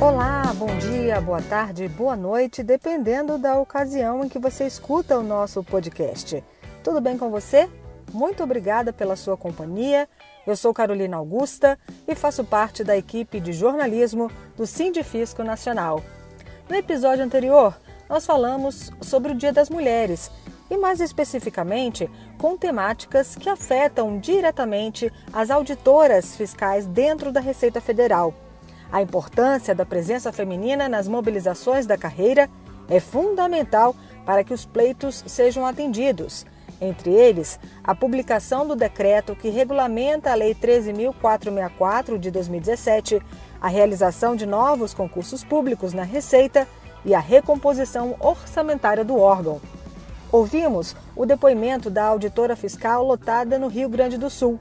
Olá, bom dia, boa tarde, boa noite, dependendo da ocasião em que você escuta o nosso podcast. Tudo bem com você? Muito obrigada pela sua companhia. Eu sou Carolina Augusta e faço parte da equipe de jornalismo do Sindifisco Nacional. No episódio anterior, nós falamos sobre o Dia das Mulheres e, mais especificamente, com temáticas que afetam diretamente as auditoras fiscais dentro da Receita Federal. A importância da presença feminina nas mobilizações da carreira é fundamental para que os pleitos sejam atendidos. Entre eles, a publicação do decreto que regulamenta a Lei 13.464 de 2017, a realização de novos concursos públicos na Receita e a recomposição orçamentária do órgão. Ouvimos o depoimento da auditora fiscal lotada no Rio Grande do Sul.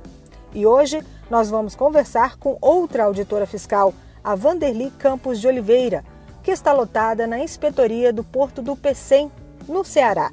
E hoje nós vamos conversar com outra auditora fiscal, a Vanderly Campos de Oliveira, que está lotada na inspetoria do Porto do Pecém, no Ceará.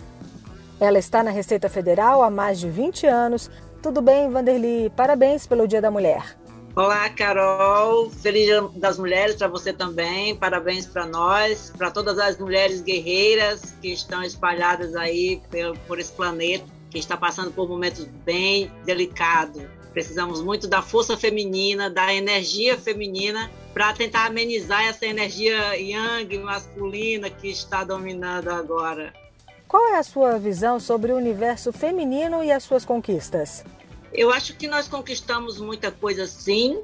Ela está na Receita Federal há mais de 20 anos. Tudo bem, Vanderly? Parabéns pelo Dia da Mulher. Olá, Carol. Feliz Dia das Mulheres para você também. Parabéns para nós, para todas as mulheres guerreiras que estão espalhadas aí por esse planeta, que está passando por momentos bem delicados. Precisamos muito da força feminina, da energia feminina para tentar amenizar essa energia yang masculina que está dominando agora. Qual é a sua visão sobre o universo feminino e as suas conquistas? Eu acho que nós conquistamos muita coisa sim,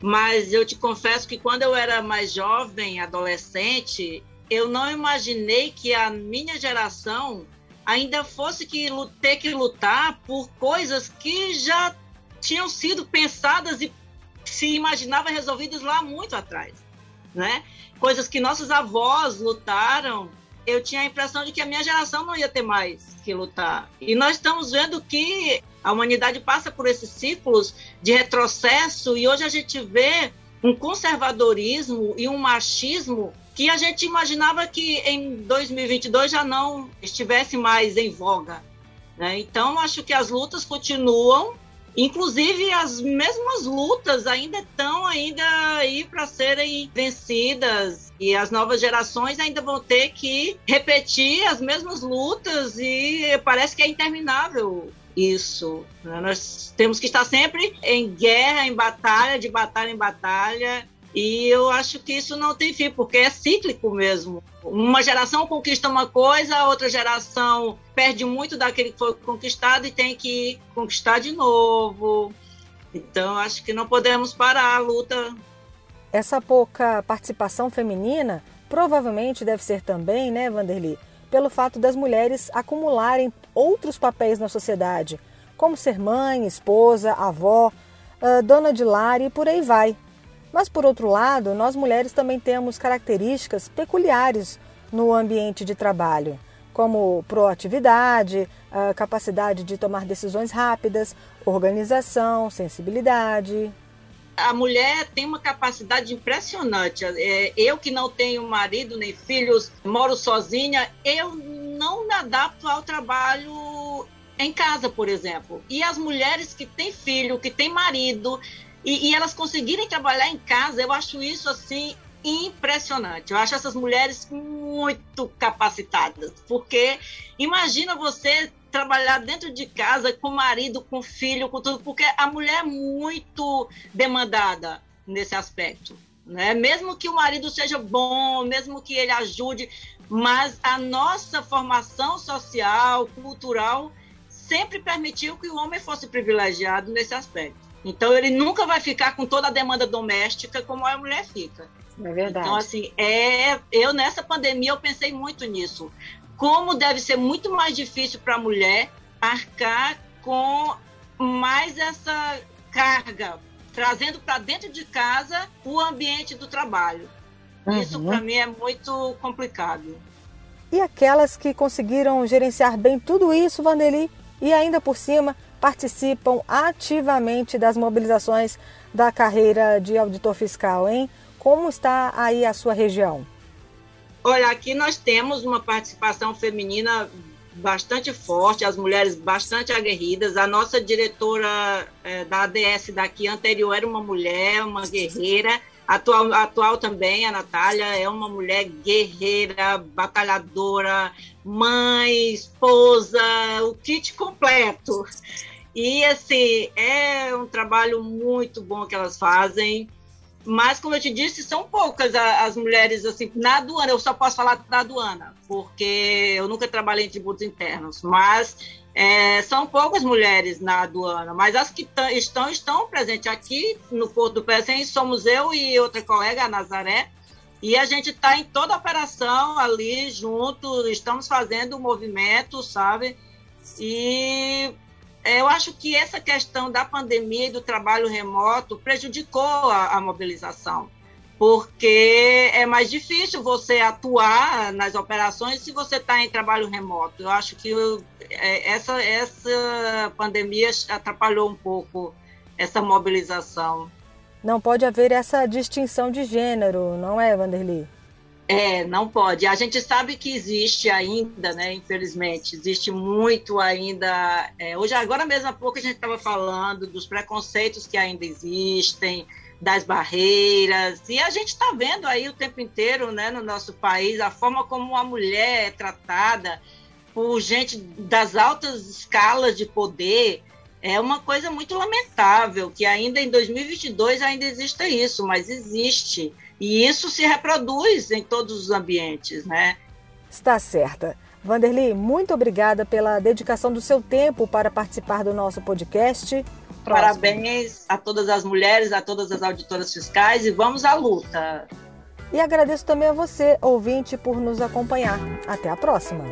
mas eu te confesso que quando eu era mais jovem, adolescente, eu não imaginei que a minha geração ainda fosse que ter que lutar por coisas que já tinham sido pensadas e se imaginava resolvidas lá muito atrás, né? Coisas que nossos avós lutaram, eu tinha a impressão de que a minha geração não ia ter mais que lutar. E nós estamos vendo que a humanidade passa por esses ciclos de retrocesso e hoje a gente vê um conservadorismo e um machismo que a gente imaginava que em 2022 já não estivesse mais em voga. Né? Então, acho que as lutas continuam Inclusive, as mesmas lutas ainda estão ainda aí para serem vencidas e as novas gerações ainda vão ter que repetir as mesmas lutas e parece que é interminável isso. Né? Nós temos que estar sempre em guerra, em batalha, de batalha em batalha, e eu acho que isso não tem fim, porque é cíclico mesmo. Uma geração conquista uma coisa, a outra geração perde muito daquele que foi conquistado e tem que conquistar de novo. Então, acho que não podemos parar a luta. Essa pouca participação feminina provavelmente deve ser também, né, Vanderly, pelo fato das mulheres acumularem outros papéis na sociedade, como ser mãe, esposa, avó, ah, dona de lar e por aí vai. Mas, por outro lado, nós mulheres também temos características peculiares no ambiente de trabalho, como proatividade, capacidade de tomar decisões rápidas, organização, sensibilidade. A mulher tem uma capacidade impressionante. É, eu que não tenho marido nem filhos, moro sozinha, eu não me adapto ao trabalho em casa, por exemplo. E as mulheres que têm filho, que têm marido, e, e elas conseguirem trabalhar em casa, eu acho isso assim impressionante. Eu acho essas mulheres muito capacitadas, porque imagina você trabalhar dentro de casa com marido, com filho, com tudo, porque a mulher é muito demandada nesse aspecto, né? Mesmo que o marido seja bom, mesmo que ele ajude, mas a nossa formação social, cultural, sempre permitiu que o homem fosse privilegiado nesse aspecto. Então ele nunca vai ficar com toda a demanda doméstica como a mulher fica. É verdade. Então assim, é, eu nessa pandemia eu pensei muito nisso. Como deve ser muito mais difícil para a mulher arcar com mais essa carga, trazendo para dentro de casa o ambiente do trabalho. Uhum. Isso para mim é muito complicado. E aquelas que conseguiram gerenciar bem tudo isso, Vanderly, e ainda por cima participam ativamente das mobilizações da carreira de auditor fiscal, hein? Como está aí a sua região? Olha, aqui nós temos uma participação feminina bastante forte, as mulheres bastante aguerridas. A nossa diretora é, da ADS daqui anterior era uma mulher, uma guerreira. Atual, atual também, a Natália é uma mulher guerreira, batalhadora, mãe, esposa, o kit completo. E assim, é um trabalho muito bom que elas fazem. Mas, como eu te disse, são poucas as mulheres assim, na aduana. Eu só posso falar da aduana, porque eu nunca trabalhei em tributos internos. Mas é, são poucas mulheres na aduana, mas as que estão, estão presentes aqui no Porto do Pecém, somos eu e outra colega, a Nazaré, e a gente está em toda a operação ali junto, estamos fazendo o movimento, sabe? E eu acho que essa questão da pandemia e do trabalho remoto prejudicou a, a mobilização, porque é mais difícil você atuar nas operações se você está em trabalho remoto. Eu acho que é, essa, essa pandemia atrapalhou um pouco essa mobilização. Não pode haver essa distinção de gênero, não é, Vanderly? É, não pode. A gente sabe que existe ainda, né? Infelizmente, existe muito ainda. É, hoje, agora mesmo há pouco, a gente estava falando dos preconceitos que ainda existem, das barreiras, e a gente está vendo aí o tempo inteiro, né, no nosso país, a forma como a mulher é tratada por gente das altas escalas de poder. É uma coisa muito lamentável que ainda em 2022 ainda exista isso, mas existe. E isso se reproduz em todos os ambientes, né? Está certa. Vanderly, muito obrigada pela dedicação do seu tempo para participar do nosso podcast. Parabéns a todas as mulheres, a todas as auditoras fiscais e vamos à luta. E agradeço também a você, ouvinte, por nos acompanhar. Até a próxima.